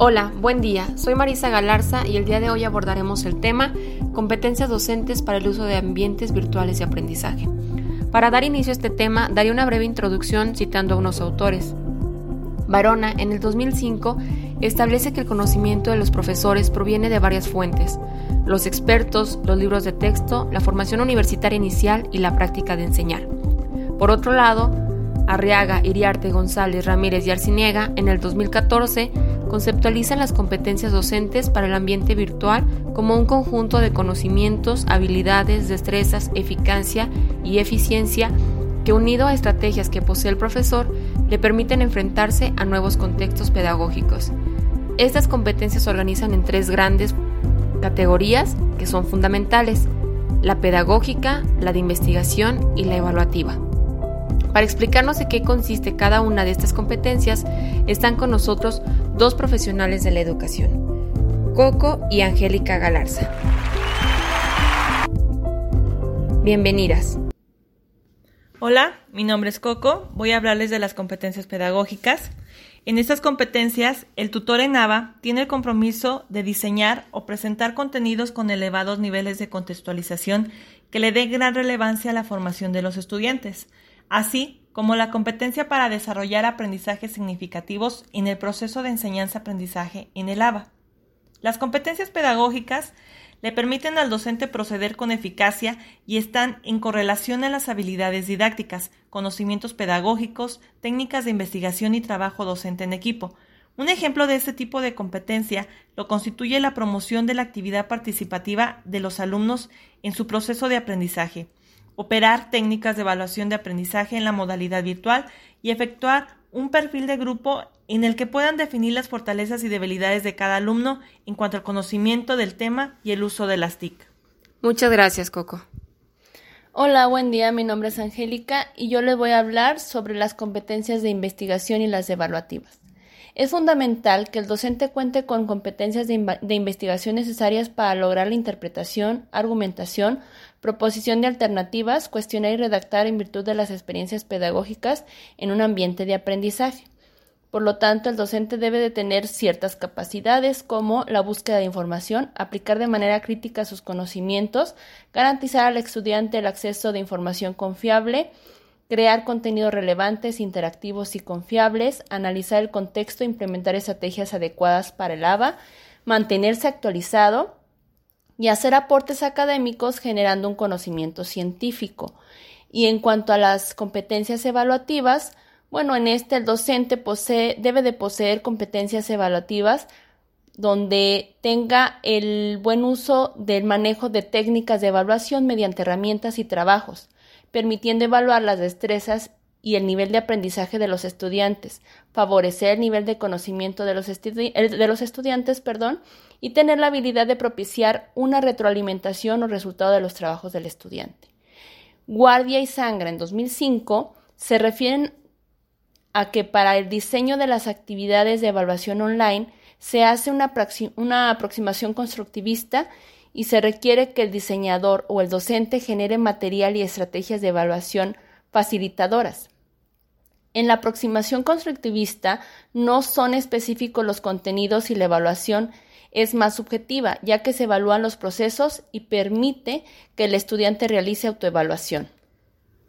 Hola, buen día. Soy Marisa Galarza y el día de hoy abordaremos el tema competencias docentes para el uso de ambientes virtuales de aprendizaje. Para dar inicio a este tema, daré una breve introducción citando a unos autores. Barona, en el 2005, establece que el conocimiento de los profesores proviene de varias fuentes, los expertos, los libros de texto, la formación universitaria inicial y la práctica de enseñar. Por otro lado, Arriaga, Iriarte, González, Ramírez y Arciniega, en el 2014, conceptualizan las competencias docentes para el ambiente virtual como un conjunto de conocimientos, habilidades, destrezas, eficacia y eficiencia que unido a estrategias que posee el profesor le permiten enfrentarse a nuevos contextos pedagógicos. Estas competencias se organizan en tres grandes categorías que son fundamentales, la pedagógica, la de investigación y la evaluativa. Para explicarnos de qué consiste cada una de estas competencias, están con nosotros dos profesionales de la educación, Coco y Angélica Galarza. Bienvenidas. Hola, mi nombre es Coco, voy a hablarles de las competencias pedagógicas. En estas competencias, el tutor en ABA tiene el compromiso de diseñar o presentar contenidos con elevados niveles de contextualización que le dé gran relevancia a la formación de los estudiantes, así como la competencia para desarrollar aprendizajes significativos en el proceso de enseñanza-aprendizaje en el ABA. Las competencias pedagógicas le permiten al docente proceder con eficacia y están en correlación a las habilidades didácticas, conocimientos pedagógicos, técnicas de investigación y trabajo docente en equipo. Un ejemplo de este tipo de competencia lo constituye la promoción de la actividad participativa de los alumnos en su proceso de aprendizaje, operar técnicas de evaluación de aprendizaje en la modalidad virtual y efectuar un perfil de grupo en el que puedan definir las fortalezas y debilidades de cada alumno en cuanto al conocimiento del tema y el uso de las TIC. Muchas gracias, Coco. Hola, buen día, mi nombre es Angélica y yo les voy a hablar sobre las competencias de investigación y las evaluativas. Es fundamental que el docente cuente con competencias de, de, investigación necesarias para lograr la interpretación, argumentación, proposición de alternativas, cuestionar y redactar en virtud de las experiencias pedagógicas en un ambiente de aprendizaje. Por lo tanto, el docente debe de tener ciertas capacidades como la búsqueda de información, aplicar de manera crítica sus conocimientos, garantizar al estudiante el acceso de información confiable, crear contenidos relevantes, interactivos y confiables, analizar el contexto, implementar estrategias adecuadas para el ABA, mantenerse actualizado y hacer aportes académicos generando un conocimiento científico. Y en cuanto a las competencias evaluativas, bueno, en este el docente posee, debe de poseer competencias evaluativas donde tenga el buen uso del manejo de técnicas de evaluación mediante herramientas y trabajos, permitiendo evaluar las destrezas y el nivel de aprendizaje de los estudiantes, favorecer el nivel de conocimiento de los, de los estudiantes perdón, y tener la habilidad de propiciar una retroalimentación o resultado de los trabajos del estudiante. Guardia y Sangra en 2005 se refieren a que para el diseño de las actividades de evaluación online se hace una, una aproximación constructivista y se requiere que el diseñador o el docente genere material y estrategias de evaluación facilitadoras. En la aproximación constructivista no son específicos los contenidos y la evaluación es más subjetiva, ya que se evalúan los procesos y permite que el estudiante realice autoevaluación.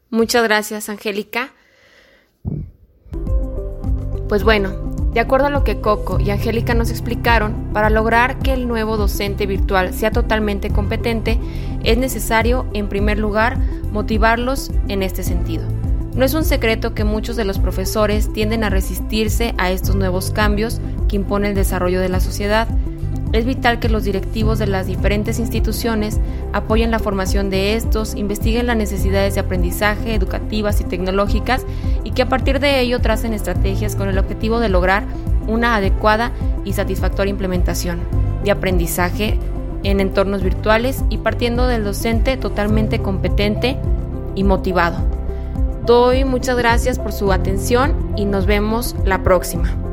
Muchas gracias, Angélica. Pues bueno, de acuerdo a lo que Coco y Angélica nos explicaron, para lograr que el nuevo docente virtual sea totalmente competente, es necesario, en primer lugar, motivarlos en este sentido. No es un secreto que muchos de los profesores tienden a resistirse a estos nuevos cambios que impone el desarrollo de la sociedad es vital que los directivos de las diferentes instituciones apoyen la formación de estos, investiguen las necesidades de aprendizaje educativas y tecnológicas y que a partir de ello tracen estrategias con el objetivo de lograr una adecuada y satisfactoria implementación de aprendizaje en entornos virtuales y partiendo del docente totalmente competente y motivado. Doy muchas gracias por su atención y nos vemos la próxima.